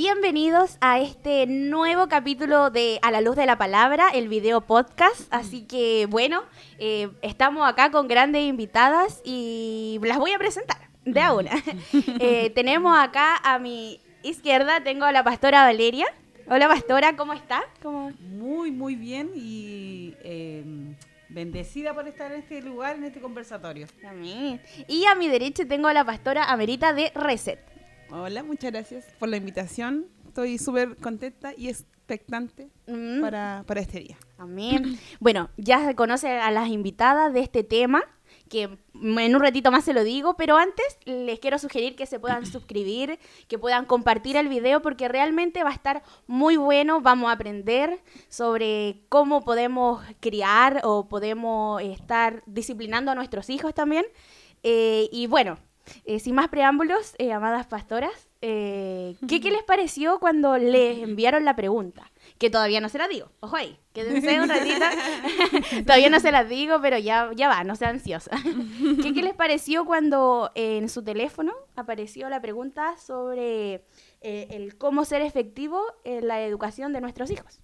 bienvenidos a este nuevo capítulo de A la Luz de la Palabra, el video podcast. Así que bueno, eh, estamos acá con grandes invitadas y las voy a presentar de ahora. Eh, tenemos acá a mi izquierda, tengo a la pastora Valeria. Hola pastora, ¿cómo está? ¿Cómo? Muy, muy bien y eh, bendecida por estar en este lugar, en este conversatorio. Amén. Y a mi derecha tengo a la pastora Amerita de Reset. Hola, muchas gracias por la invitación. Estoy súper contenta y expectante Mm. para, para este día. Amén. Bueno, ya se conoce a las invitadas de este tema, que en un ratito más se lo digo, pero antes les quiero sugerir que se puedan suscribir, que puedan compartir el video, porque realmente va a estar muy bueno. Vamos a aprender sobre cómo podemos criar o podemos estar disciplinando a nuestros hijos también. Eh, y bueno, eh, sin más preámbulos, eh, amadas pastoras, eh, ¿qué, ¿qué les pareció cuando les enviaron la pregunta? Que todavía no se la digo. Ojo ahí, quédense un ratito. todavía no se las digo, pero ya, ya va, no sea ansiosa. ¿Qué, ¿Qué les pareció cuando en su teléfono apareció la pregunta sobre eh, el cómo ser efectivo en la educación de nuestros hijos?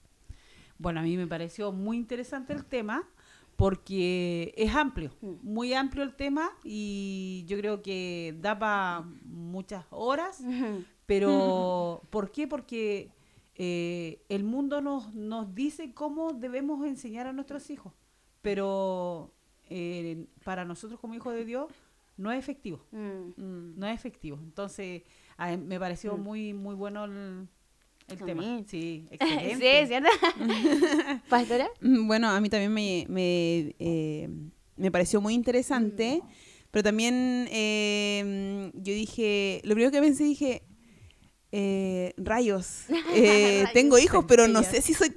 Bueno, a mí me pareció muy interesante el tema porque es amplio, Mm. muy amplio el tema y yo creo que da para muchas horas, pero ¿por qué? Porque eh, el mundo nos, nos dice cómo debemos enseñar a nuestros hijos, pero eh, para nosotros como hijos de Dios no es efectivo. Mm. Mm. no es efectivo. Entonces, me pareció muy muy bueno el, el A tema. mí. Sí, Sí, excelente. ¿cierto? ¿Pastora? Mm, Bueno, a mí también me, me, eh, me pareció muy interesante, pero también eh, yo dije, lo primero que pensé, dije, eh, rayos, eh, Rayos. tengo hijos, pero no sé si soy...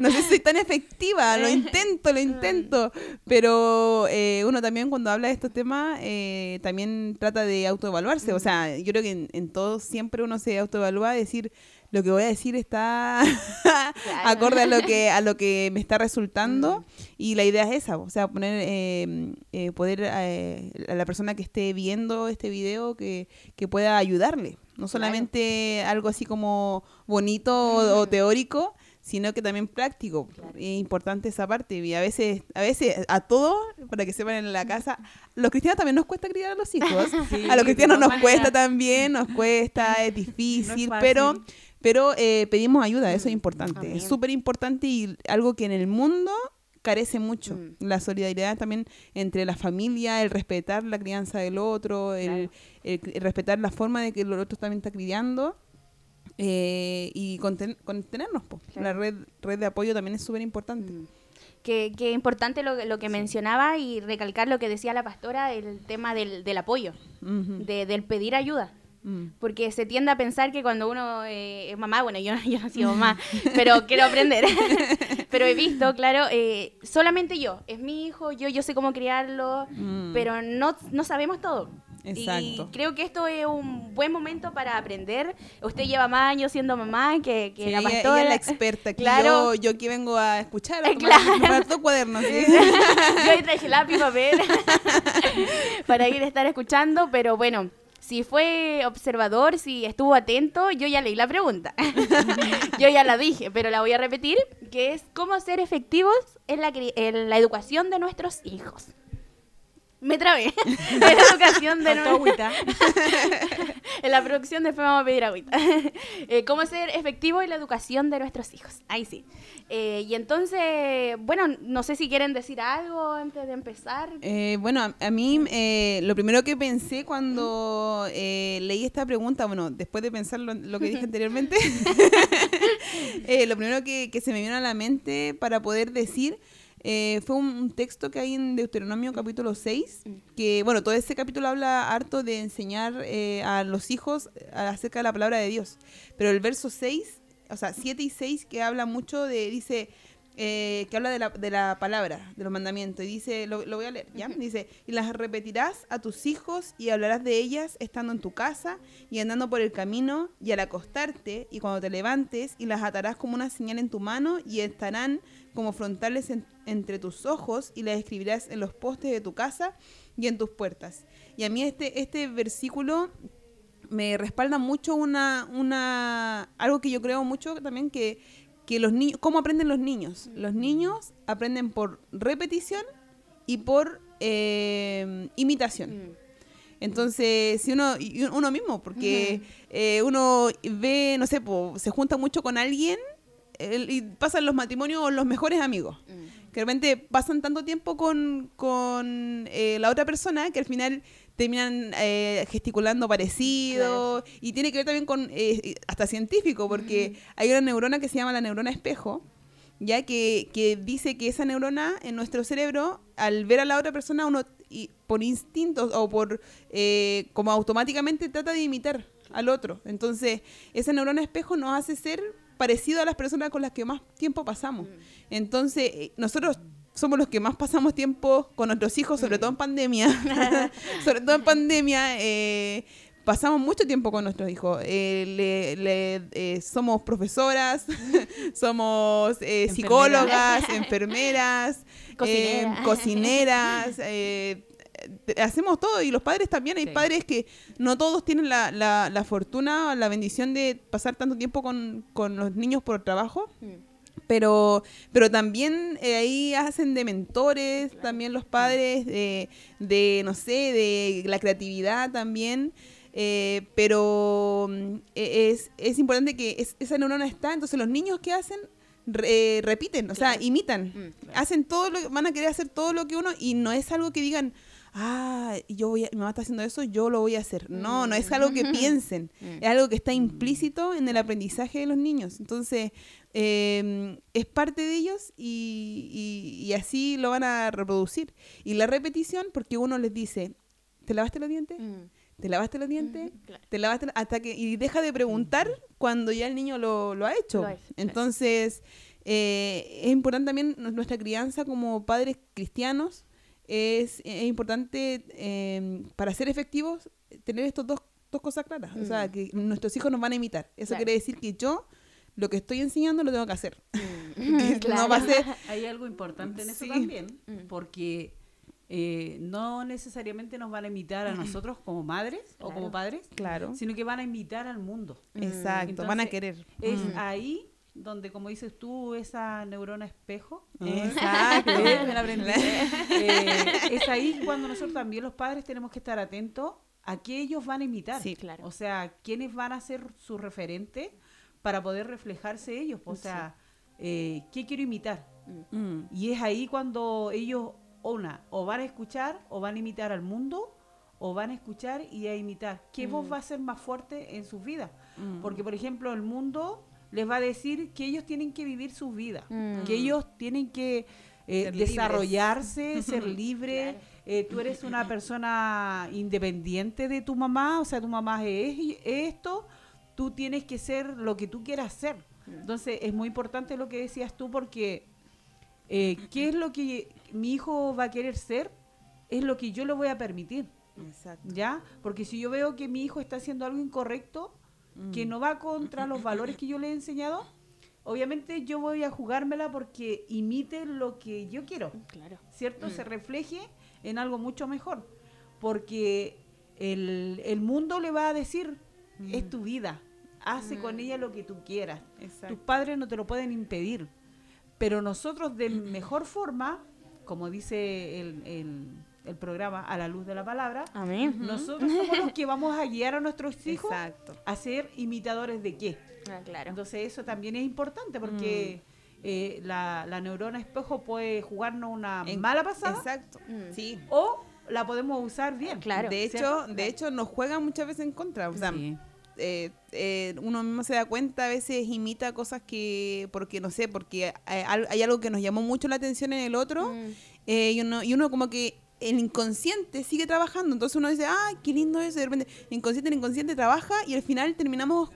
no sé si soy tan efectiva, lo intento, lo intento, pero eh, uno también cuando habla de estos temas eh, también trata de autoevaluarse, o sea, yo creo que en, en todo siempre uno se autoevalúa, decir lo que voy a decir está acorde a lo que a lo que me está resultando y la idea es esa, o sea, poner eh, eh, poder eh, a la persona que esté viendo este video que, que pueda ayudarle, no solamente algo así como bonito o, o teórico, sino que también práctico. Es importante esa parte y a veces a veces a todos, para que sepan en la casa, los cristianos también nos cuesta criar a los hijos. Sí, a los cristianos nos cuesta también, nos cuesta, es difícil, pero pero eh, pedimos ayuda, eso es importante. Amén. Es súper importante y algo que en el mundo carece mucho. Mm. La solidaridad también entre la familia, el respetar la crianza del otro, el, el- el respetar la forma de que el otro también está criando. Eh, y conten- contenernos, po. Claro. la red red de apoyo también es súper importante. Mm. Que, que importante lo, lo que mencionaba y recalcar lo que decía la pastora, el tema del, del apoyo, de- del pedir ayuda. Mm. Porque se tiende a pensar que cuando uno eh, es mamá, bueno, yo, yo no he sido mamá, pero quiero aprender. pero he visto, claro, eh, solamente yo, es mi hijo, yo, yo sé cómo criarlo, Mm. pero no, no sabemos todo. Y Exacto. creo que esto es un buen momento para aprender. Usted lleva más años siendo mamá que, que Sí, la ella- pastora. ella es la experta. Aquí Claro. yo, yo aquí vengo a escuchar, a Eh, tomar, claro. tomar dos cuadernos. ¿sí? Yo ahí traje lápiz y papel para ir a estar escuchando, pero bueno, si fue observador, si estuvo atento, yo ya leí la pregunta. yo ya la dije, pero la voy a repetir, que es cómo ser efectivos en la, en la educación de nuestros hijos. Me trabé. en la educación de agüita. en la producción después vamos a pedir agüita. Eh, ¿Cómo ser efectivo en la educación de nuestros hijos? Ahí sí. Eh, y entonces, bueno, no sé si quieren decir algo antes de empezar. Eh, bueno, a, a mí eh, lo primero que pensé cuando eh, leí esta pregunta, bueno, después de pensar lo, lo que dije anteriormente, eh, lo primero que, que se me vino a la mente para poder decir eh, fue un, texto que hay en Deuteronomio capítulo 6, que bueno, todo ese capítulo habla harto de enseñar eh, a los hijos acerca de la palabra de Dios, pero el verso 6, o sea, 7 y 6 que habla mucho de, dice, eh, que habla de la, de la palabra, de los mandamientos, y dice, lo, lo voy a leer, ¿ya? Dice, y las repetirás a tus hijos y hablarás de ellas estando en tu casa y andando por el camino y al acostarte y cuando te levantes y las atarás como una señal en tu mano y estarán como frontales en- entre tus ojos y las escribirás en los postes de tu casa y en tus puertas. Y a mí este, este versículo me respalda mucho una, una, algo que yo creo mucho también que, que los niños, ¿cómo aprenden los niños? Los niños aprenden por repetición y por eh, imitación. Mm. Entonces, si uno, uno mismo, porque eh, uno ve, no sé, po, se junta mucho con alguien el- y pasan los matrimonios los mejores amigos. Mm. Que de repente pasan tanto tiempo con, con eh, la otra persona que al final terminan eh, gesticulando parecido. Y tiene que ver también con eh, hasta científico porque hay una neurona que se llama la neurona espejo ya que, que dice que esa neurona en nuestro cerebro al ver a la otra persona uno y por instinto o por eh, como automáticamente trata de imitar al otro. Entonces esa neurona espejo nos hace ser parecido a las personas con las que más tiempo pasamos. Entonces eh, nosotros somos los que más pasamos tiempo con nuestros hijos, sobre todo en pandemia. sobre todo en pandemia, eh, pasamos mucho tiempo con nuestros hijos. Eh, le- le- eh, somos profesoras, somos eh, psicólogas, enfermeras, Cocineras. hacemos todo y los padres también. Hay Sí. padres que no todos tienen la, la, la fortuna o la bendición de pasar tanto tiempo con, con los niños por trabajo Mm. Pero pero también eh, ahí hacen de mentores también los padres de, de no sé de la creatividad también eh, pero mm, e- es, es importante que es- esa neurona está entonces los niños que hacen Re- eh, repiten o sea imitan Mm, hacen todo lo van a querer hacer todo lo que uno y no es algo que digan ah yo voy a, mi mamá está haciendo eso yo lo voy a hacer no no es algo que piensen Mm. es algo que está implícito en el aprendizaje de los niños. Entonces, eh, es parte de ellos y, y- y así lo van a reproducir. Y la repetición, porque uno les dice, ¿te lavaste los dientes? Mm. ¿Te lavaste los dientes? Mm, claro. ¿Te lavaste? los-?" Hasta que, y deja de preguntar cuando ya el niño lo, lo ha hecho. Lo. Entonces, eh, es importante también nu- nuestra crianza como padres cristianos. Es, es importante eh, para ser efectivos tener estos dos, dos cosas claras. O sea, Mm. que nuestros hijos nos van a imitar. Eso Claro. quiere decir que yo lo que estoy enseñando lo tengo que hacer. Mm. Que no va a ser Hay algo importante en eso Sí. también, Mm. porque eh, no necesariamente nos van a imitar a nosotros como madres o Claro. como padres, claro. sino que van a imitar al mundo. Exacto, van a querer. Es Mm. ahí donde, como dices tú, esa neurona espejo, Exacto. eh, es ahí cuando nosotros también los padres tenemos que estar atentos a qué ellos van a imitar. Sí, claro. O sea, quiénes van a ser su referente para poder reflejarse ellos. O sea, eh, ¿qué quiero imitar? Mm. Y es ahí cuando ellos, una, o van a escuchar, o van a imitar al mundo, o van a escuchar y a imitar. ¿Qué voz va a ser más fuerte en sus vidas? Mm. Porque, por ejemplo, el mundo les va a decir que ellos tienen que vivir sus vidas, Mm. que ellos tienen que eh, Ser libres. desarrollarse, ser libres. Eh, tú eres una persona independiente de tu mamá, o sea, tu mamá es esto, tú tienes que ser lo que tú quieras ser. Entonces, es muy importante lo que decías tú porque eh, ¿qué es lo que mi hijo va a querer ser? Es lo que yo le voy a permitir, Exacto. ¿ya? Porque si yo veo que mi hijo está haciendo algo incorrecto, que no va contra los valores que yo le he enseñado, obviamente yo voy a jugármela porque imite lo que yo quiero. Claro. ¿cierto? Se refleje en algo mucho mejor. Porque el, el mundo le va a decir, es tu vida, hace con ella lo que tú quieras. Exacto. Tus padres no te lo pueden impedir. Pero nosotros de mejor forma, como dice el, el- el programa A la luz de la palabra, Amén. nosotros somos los que vamos a guiar a nuestros hijos Exacto. a ser imitadores de qué. Ah, claro. Entonces eso también es importante porque eh, la, la neurona espejo puede jugarnos una En- mala pasada Exacto. Mm. Sí. o la podemos usar bien. Claro. de hecho, ¿cierto? de hecho nos juegan muchas veces en contra. O sea, Sí. eh, eh, uno mismo se da cuenta, a veces imita cosas que, porque no sé, porque hay, al- hay algo que nos llamó mucho la atención en el otro, Mm. eh, y, uno, y uno como que el inconsciente sigue trabajando. Entonces uno dice, ay, qué lindo eso. Y de repente, el inconsciente, el inconsciente trabaja y al final terminamos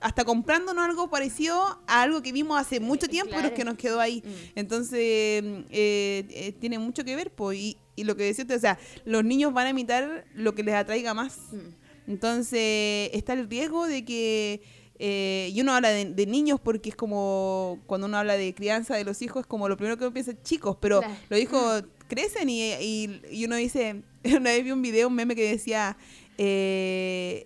hasta comprándonos algo parecido a algo que vimos hace mucho tiempo, pero claro. que nos quedó ahí. Mm. Entonces, eh, eh, tiene mucho que ver, pues, y, y lo que decía usted, o sea, los niños van a imitar lo que les atraiga más. Mm. Entonces, está el riesgo de que, eh, y uno habla de, de niños porque es como, cuando uno habla de crianza de los hijos, es como lo primero que uno piensa, chicos, pero Claro. los hijos crecen y, y- uno dice, una vez vi un video, un meme que decía, eh,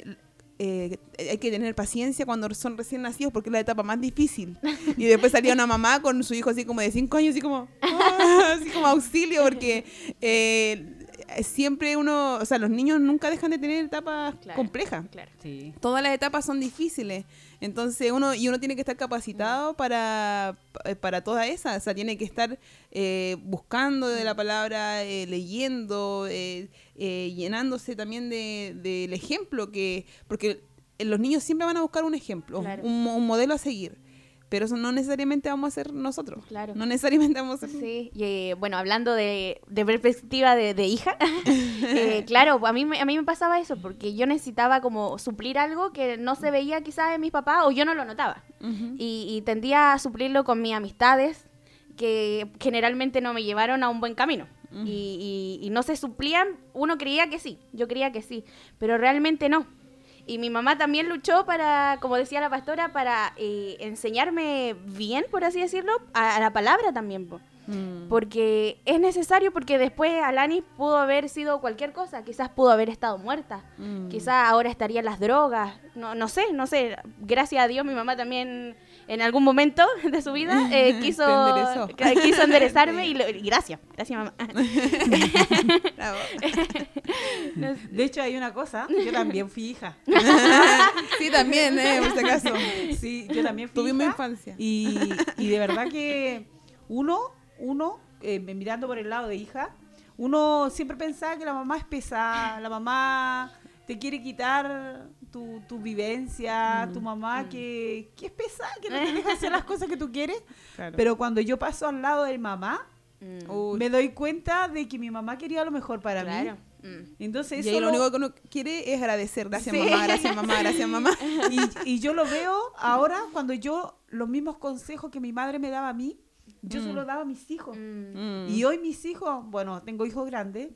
eh, hay que tener paciencia cuando son recién nacidos porque es la etapa más difícil. Y después salía una mamá con su hijo así como de 5 años, así como, así como auxilio, porque eh, siempre uno, o sea, los niños nunca dejan de tener etapas Claro. complejas. Claro. Sí. Todas las etapas son difíciles. Entonces uno, y uno tiene que estar capacitado para, para toda esa. O sea, tiene que estar eh, buscando de la palabra, eh, leyendo, eh, eh, llenándose también de- del ejemplo que. Porque los niños siempre van a buscar un ejemplo, Claro. un, mo- un modelo a seguir. Pero eso no necesariamente vamos a ser nosotros. Claro. No necesariamente vamos a ser. Sí, y eh, bueno, hablando de, de perspectiva de, de hija, eh, claro, a mí, me- a mí me pasaba eso, porque yo necesitaba como suplir algo que no se veía quizás en mis papás o yo no lo notaba. Y, y tendía a suplirlo con mis amistades, que generalmente no me llevaron a un buen camino. y, y- y no se suplían, uno creía que sí, yo creía que sí, pero realmente no. Y mi mamá también luchó para, como decía la pastora, para eh, enseñarme bien, por así decirlo, a, la palabra también. Mm. Porque es necesario, porque después Alanis pudo haber sido cualquier cosa, quizás pudo haber estado muerta, Mm. quizás ahora estaría en las drogas, no, no sé, no sé. Gracias a Dios mi mamá también en algún momento de su vida eh, quiso, quiso enderezarme y, lo- y gracias, gracias mamá. Bravo. De hecho, hay una cosa, yo también fui hija. sí, también, eh, por si acaso. Sí, yo también fui Tuvimos hija. infancia. Y, y de verdad que uno, uno, eh, mirando por el lado de hija, uno siempre pensaba que la mamá es pesada, la mamá te quiere quitar tu, tu vivencia, tu mamá que, que es pesada, que no te deja hacer las cosas que tú quieres. Claro. Pero cuando yo paso al lado de mamá, Mm, me doy cuenta de que mi mamá quería lo mejor para claro. mí. Mm. Entonces Y eso ahí lo único que uno quiere es agradecer. Gracias, Sí. mamá, gracias, mamá, gracias, mamá. y, y yo lo veo ahora cuando yo los mismos consejos que mi madre me daba a mí, yo Mm. los daba a mis hijos. Mm. Y hoy mis hijos, bueno, tengo hijos grandes.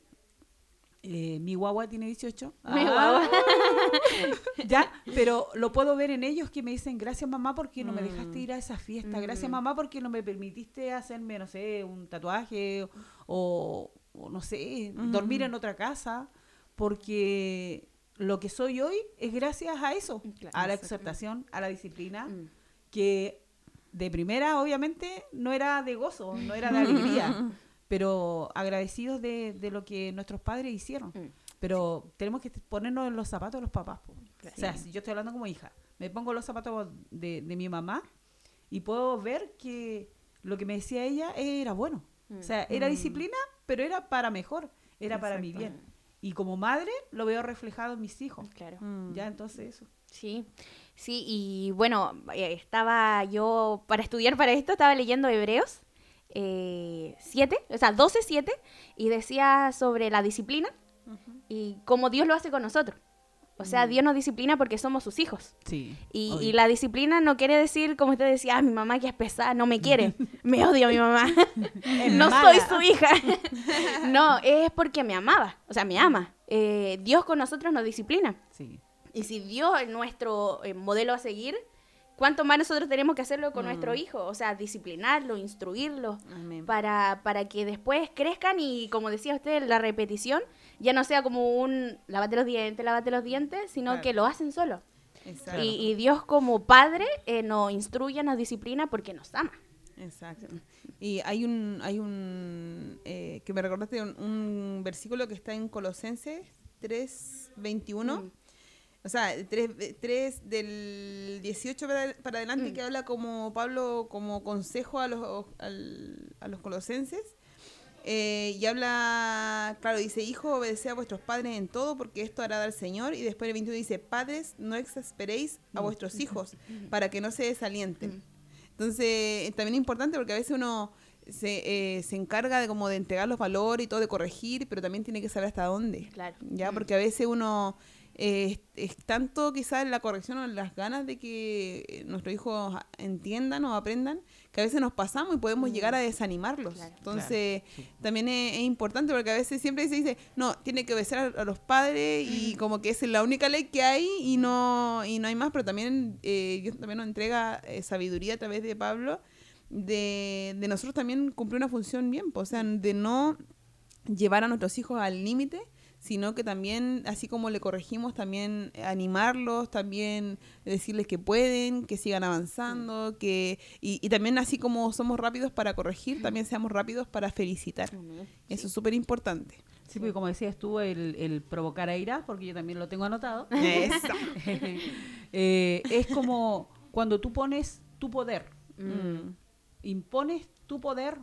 eh, mi guagua tiene 18. Mi Ah, guagua. ya, pero lo puedo ver en ellos que me dicen, gracias mamá porque no me dejaste Mm. ir a esa fiesta, gracias Mm. mamá porque no me permitiste hacerme, no sé, un tatuaje o, o no sé, dormir en otra casa, porque lo que soy hoy es gracias a eso, Claro. a la exhortación, a la disciplina, que de primera obviamente no era de gozo, no era de alegría, pero agradecidos de, de lo que nuestros padres hicieron. Mm. Pero tenemos que ponernos en los zapatos de los papás. Claro. O sea, si yo estoy hablando como hija, me pongo los zapatos de, de mi mamá y puedo ver que lo que me decía ella era bueno. O sea, era Mm. disciplina, pero era para mejor, era para mi bien. Y como madre lo veo reflejado en mis hijos. Claro. Mm. Ya, entonces eso. Sí, sí, y bueno, eh, estaba yo, para estudiar para esto, estaba leyendo Hebreos 7, o sea, 12, 7, y decía sobre la disciplina y cómo Dios lo hace con nosotros. O sea, Dios nos disciplina porque somos sus hijos. Sí. Y, y la disciplina no quiere decir, como usted decía, ah, mi mamá que es pesada, no me quiere, me odia mi mamá, no soy su hija. no, es porque me amaba, o sea, me ama. Eh, Dios con nosotros nos disciplina. Sí. Y si Dios es nuestro eh, modelo a seguir, ¿cuánto más nosotros tenemos que hacerlo con nuestro hijo? O sea, disciplinarlo, instruirlo, Amén. para, para que después crezcan y, como decía usted, la repetición ya no sea como un lavate los dientes, lavate los dientes, sino Claro. que lo hacen solo. Exacto. Y, y Dios como padre eh, nos instruye, nos disciplina porque nos ama. Exacto. Y hay un, hay un eh, que me recordaste un, un versículo que está en Colosenses 3, 21. Mm. O sea, 3, 3 del 18 para, para adelante Mm. que habla como Pablo como consejo a los, al- a los colosenses. Eh, y habla, claro, dice, hijo, obedeced a vuestros padres en todo, porque esto hará al Señor. Y después el 21 dice, padres, no exasperéis a vuestros hijos, para que no se desalienten. Entonces, eh, también es importante porque a veces uno se, eh, se encarga de como de entregar los valores y todo, de corregir, pero también tiene que saber hasta dónde. Claro. Ya, Mm. porque a veces uno eh, es, es tanto quizás la corrección o las ganas de que eh, nuestros hijos entiendan o aprendan, que a veces nos pasamos y podemos llegar a desanimarlos. Claro. Entonces, también es, es importante porque a veces siempre se dice, no, tiene que obedecer a, los padres y como que esa es la única ley que hay y no, y no hay más, pero también eh, Dios también nos entrega eh, sabiduría a través de Pablo de, de nosotros también cumplir una función bien, pues, o sea, de no llevar a nuestros hijos al límite, sino que también, así como le corregimos, también animarlos, también decirles que pueden, que sigan avanzando, que y, y también así como somos rápidos para corregir, también seamos rápidos para felicitar. Eso es súper importante. Sí, porque como decías tú, el, el provocar a ira, porque yo también lo tengo anotado, eh, es como cuando tú pones tu poder, Mm, impones tu poder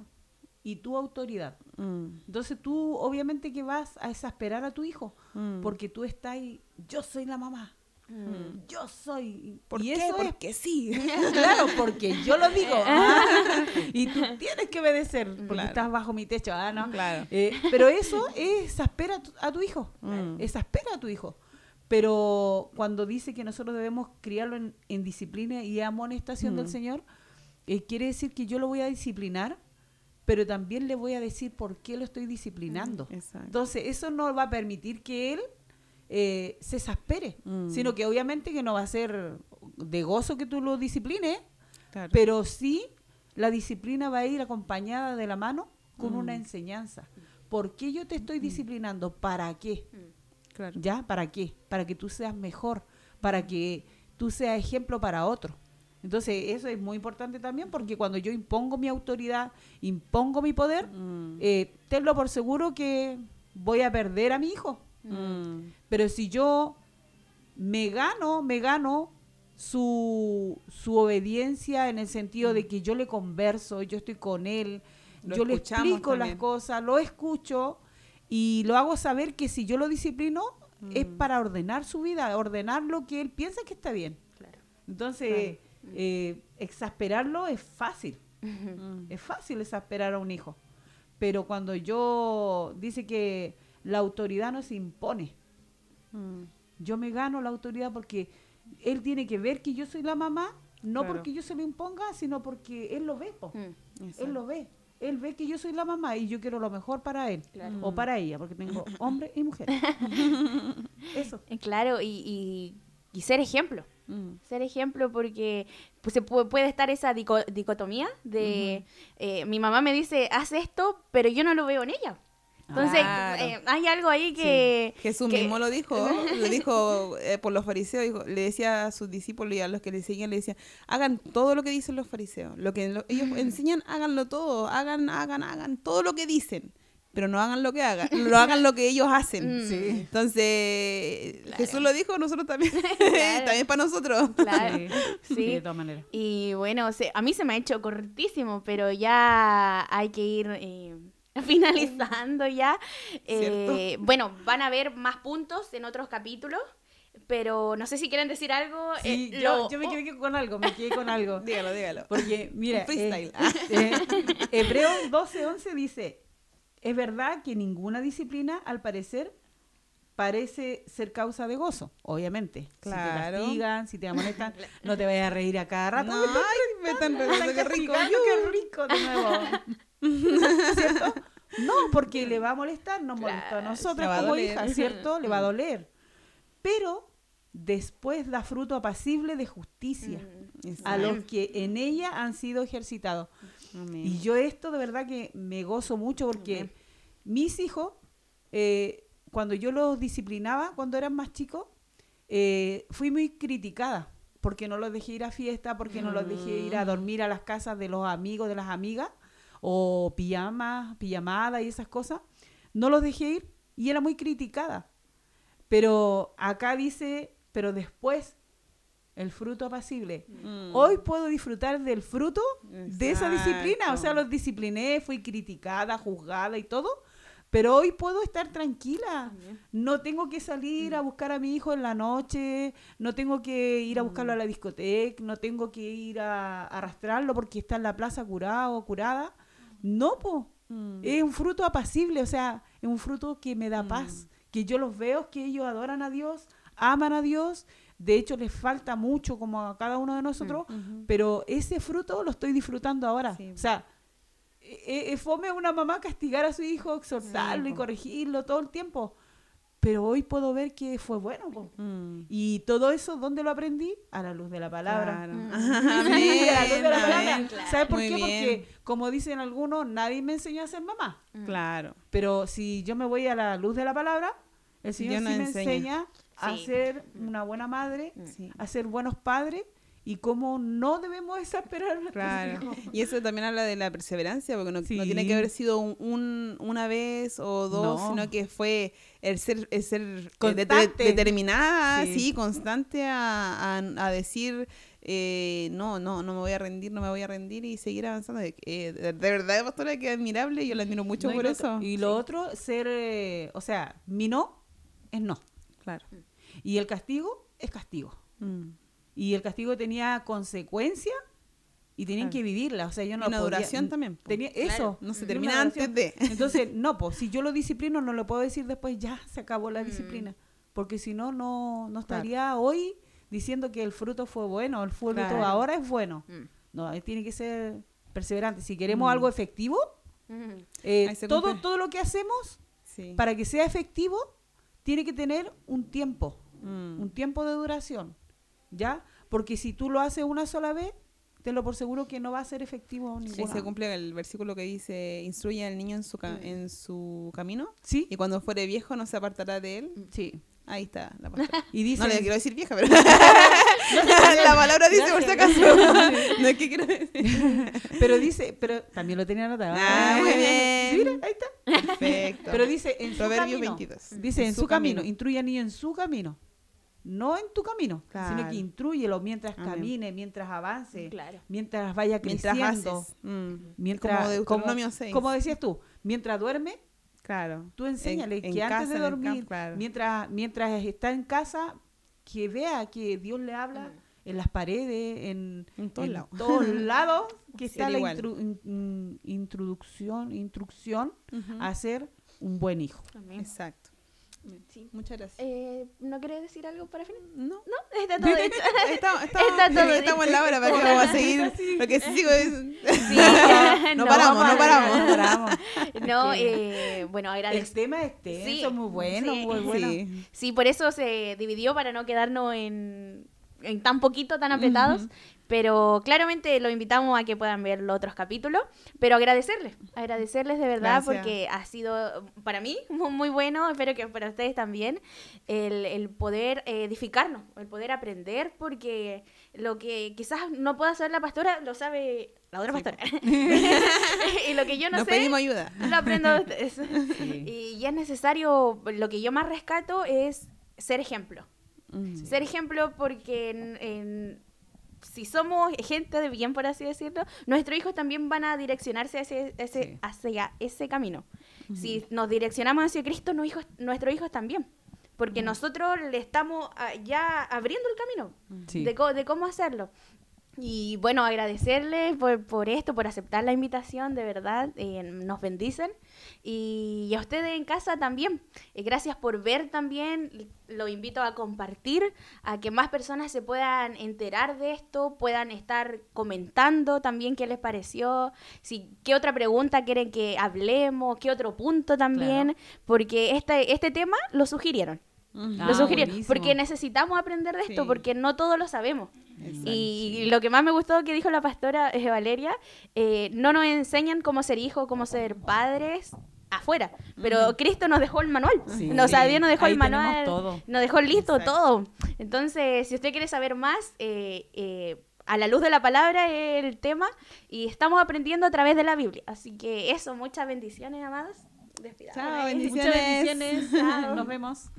y tu autoridad. mm, Entonces tú obviamente que vas a exasperar a tu hijo, mm. porque tú estás ahí, yo soy la mamá, yo soy... ¿Por y qué? eso es Porque sí. Claro, porque yo lo digo. Ah, y tú tienes que obedecer, porque Claro. estás bajo mi techo. Ah, no. Claro. Eh, pero eso es exaspera a tu, a tu hijo. Mm. Exaspera a tu hijo. Pero cuando dice que nosotros debemos criarlo en, en disciplina y amonestación del Mm. Señor, eh, quiere decir que yo lo voy a disciplinar, pero también le voy a decir por qué lo estoy disciplinando. Exacto. Entonces, eso no va a permitir que él eh, se exaspere, Mm. sino que obviamente que no va a ser de gozo que tú lo disciplines, Claro. pero sí la disciplina va a ir acompañada de la mano con Mm. una enseñanza. ¿Por qué yo te estoy disciplinando? ¿Para qué? Claro. ¿Ya? ¿Para qué? Para que tú seas mejor, para que tú seas ejemplo para otro. Entonces, eso es muy importante también porque cuando yo impongo mi autoridad, impongo mi poder, Mm, eh, tenlo por seguro que voy a perder a mi hijo. mm, Pero si yo me gano, me gano su, su obediencia en el sentido de que yo le converso, yo estoy con él, Lo yo le explico las cosas, lo escucho y lo hago saber que si yo lo disciplino es Mm. para ordenar su vida, ordenar lo que él piensa que está bien. Claro. Entonces, eh, exasperarlo es fácil. mm. Es fácil exasperar a un hijo. Pero cuando yo dice que la autoridad no se impone, Mm. yo me gano la autoridad porque él tiene que ver que yo soy la mamá, no Claro. porque yo se lo imponga, sino porque él lo ve, po. Mm. él lo ve. Él ve que yo soy la mamá y yo quiero lo mejor para él Claro. o para ella, porque tengo hombre y mujer. Eso. Eh, Claro, y, y, y ser ejemplo. Mm. Ser ejemplo porque pues, se pu- puede estar esa dico- dicotomía de eh, mi mamá me dice, haz esto, pero yo no lo veo en ella. Entonces, Claro. eh, hay algo ahí que... Jesús que- mismo lo dijo, lo dijo eh, por los fariseos, dijo- le decía a sus discípulos y a los que le seguían, le decía, hagan todo lo que dicen los fariseos, lo que lo- ellos enseñan, háganlo todo, hagan, hagan, hagan todo lo que dicen, pero no hagan lo que hagan, lo hagan lo que ellos hacen. Mm. Sí. Entonces, Claro. Jesús lo dijo, nosotros también, Claro. también para nosotros. Claro. Sí, de todas maneras. Y bueno, se- a mí se me ha hecho cortísimo, pero ya hay que ir eh, finalizando ya. Eh, bueno, van a haber más puntos en otros capítulos, pero no sé si quieren decir algo. Sí, eh, yo, lo- yo me quedé con algo, me quedé con algo. Dígalo, dígalo. Porque, mira, freestyle. eh, eh, Hebreos 12:11 dice, es verdad que ninguna disciplina, al parecer, parece ser causa de gozo, obviamente. Claro. Si te castigan, si te amonestan, no te vayas a reír a cada rato. No, ay, me están rezando, qué rico. qué rico de nuevo. ¿Cierto? No, porque le va a molestar, nos molestó a Claro, va a como doler. hijas, ¿cierto? Le va a doler. Pero después da fruto apacible de justicia mm, a los que en ella han sido ejercitados. Amén. Y yo esto de verdad que me gozo mucho porque mis hijos, eh, cuando yo los disciplinaba, cuando eran más chicos, eh, fui muy criticada porque no los dejé ir a fiesta, porque no los dejé ir a dormir a las casas de los amigos, de las amigas, o pijamas, pijamada y esas cosas. No los dejé ir y era muy criticada. Pero acá dice, pero después el fruto apacible. Mm. Hoy puedo disfrutar del fruto de esa disciplina. O sea, los discipliné, fui criticada, juzgada y todo. Pero hoy puedo estar tranquila. No tengo que salir a buscar a mi hijo en la noche, no tengo que ir a buscarlo a la discoteca, no tengo que ir a, a arrastrarlo porque está en la plaza curado o curada. No, po. Mm. Es un fruto apacible, o sea, es un fruto que me da paz, que yo los veo, que ellos adoran a Dios, aman a Dios, de hecho les falta mucho como a cada uno de nosotros, Ujú. pero ese fruto lo estoy disfrutando ahora. Sí. O sea, e- e- fome una mamá castigar a su hijo, exhortarlo Sí, y corregirlo todo el tiempo, pero hoy puedo ver que fue bueno. Mm. Y todo eso, ¿dónde lo aprendí? A la luz de la palabra. Claro. Mm. Sí, a la luz de la palabra. ¿Sabes por Muy qué? bien. Porque, como dicen algunos, nadie me enseñó a ser mamá. Claro. Pero si yo me voy a la luz de la palabra, El Señor sí me enseña. enseña a ser una buena madre, a ser buenos padres y cómo no debemos exasperar a nuestros Claro. hijos. Y eso también habla de la perseverancia, porque no, tiene que haber sido un, un- una vez o dos, No. sino que fue el ser, el ser determinada, Sí. sí, constante a, a- a decir, eh, no, no, no me voy a rendir, no me voy a rendir y seguir avanzando. Eh, de, de verdad, pastora, que admirable, yo la admiro mucho No, por eso. Y lo otro, ser, eh, o sea, mi no es no. Claro. Y el castigo es castigo. Mm. Y el castigo tenía consecuencia y tenían Claro. que vivirla. O sea, yo no Y una podía- duración también. Tenía Claro. eso. No se termina antes de. Entonces, no, pues si yo lo disciplino, no lo puedo decir después, ya se acabó la Mm. disciplina. Porque si no, no, no Claro. estaría hoy diciendo que el fruto fue bueno, el fruto ahora es bueno. Mm. No, tiene que ser perseverante. Si queremos Mm. algo efectivo, eh, todo, todo lo que hacemos, Sí. para que sea efectivo, tiene que tener un tiempo, Mm. un tiempo de duración. ¿Ya? Porque si tú lo haces una sola vez, tenlo por seguro que no va a ser efectivo ninguna. se cumple el versículo que dice, instruye al niño en su, ca- en su camino Sí, y cuando fuere viejo no se apartará de él. sí. Ahí está la pastora. Y dice, No le quiero decir vieja, pero la palabra dice por si acaso. No es que quiero decir. pero dice, pero también lo tenía anotado. Ah, muy bien. Mira, ahí está. Perfecto. Pero dice en su Proverbio camino. 22. Dice en, su, camino. Instruye al niño en su camino. No en tu camino, sino que instruyelo mientras Amén. camine, mientras avance, Claro. mientras vaya Mientras creciendo. haces. Mm. Mientras, Como 6. como decías tú, mientras duerme, Claro. tú enséñale En- en que antes casa, de dormir, campo, claro. mientras, mientras está en casa, que vea que Dios le habla en las paredes, en, En todos lados. que está la intru- in- introducción, instrucción a ser un buen hijo. Amén. Exacto. Sí. Muchas gracias. Eh, ¿No querés decir algo para fin? no. No, está todo dicho. Estamos, estamos, Está todo estamos en la hora, ¿para qué dicho. vamos a seguir? Lo que sí sigo es... Sí. No paramos, no paramos. No paramos. No, eh, bueno, El agradecer. tema es Sí, muy bueno, sí. muy bueno. Sí. Sí, por eso se dividió para no quedarnos en, en tan poquito, tan apretados. Ujú. Pero claramente lo invitamos a que puedan ver los otros capítulos. Pero agradecerles, agradecerles de verdad Gracias. porque ha sido para mí muy, bueno, espero que para ustedes también, el, el poder eh, edificarnos, el poder aprender, porque lo que quizás no pueda saber la pastora, lo sabe la otra pastora. y lo que yo no Nos sé, pedimos ayuda. lo aprendo de ustedes. Sí. Y, y es necesario, lo que yo más rescato es ser ejemplo. Mm. Ser ejemplo porque en- en- si somos gente de bien, por así decirlo, nuestros hijos también van a direccionarse hacia ese, Sí. hacia ese camino. Si nos direccionamos hacia Cristo, nuestros hijos, nuestros hijos también. Porque nosotros le estamos ah, ya abriendo el camino Sí. de, de cómo hacerlo. Y bueno, agradecerles por, por esto, por aceptar la invitación, de verdad, eh, nos bendicen. Y, a ustedes en casa también, eh, gracias por ver también, lo invito a compartir, a que más personas se puedan enterar de esto, puedan estar comentando también qué les pareció, si, qué otra pregunta quieren que hablemos, qué otro punto también, porque este, este tema lo sugirieron. Ujú. Ah, lo sugirieron, buenísimo. porque necesitamos aprender de esto, Sí. porque no todos lo sabemos. Exacto, Y lo que más me gustó que dijo la pastora eh, Valeria, eh, no nos enseñan cómo ser hijos, cómo ser padres afuera, pero Cristo nos dejó el manual. Sí. O sea, Dios nos dejó Ahí el manual, todo. nos dejó listo Exacto. todo. Entonces, si usted quiere saber más, eh, eh, a la luz de la palabra es el tema y estamos aprendiendo a través de la Biblia. Así que eso, muchas bendiciones, amados. Despidamos. Chao, Muchas bendiciones. bendiciones. Nos vemos.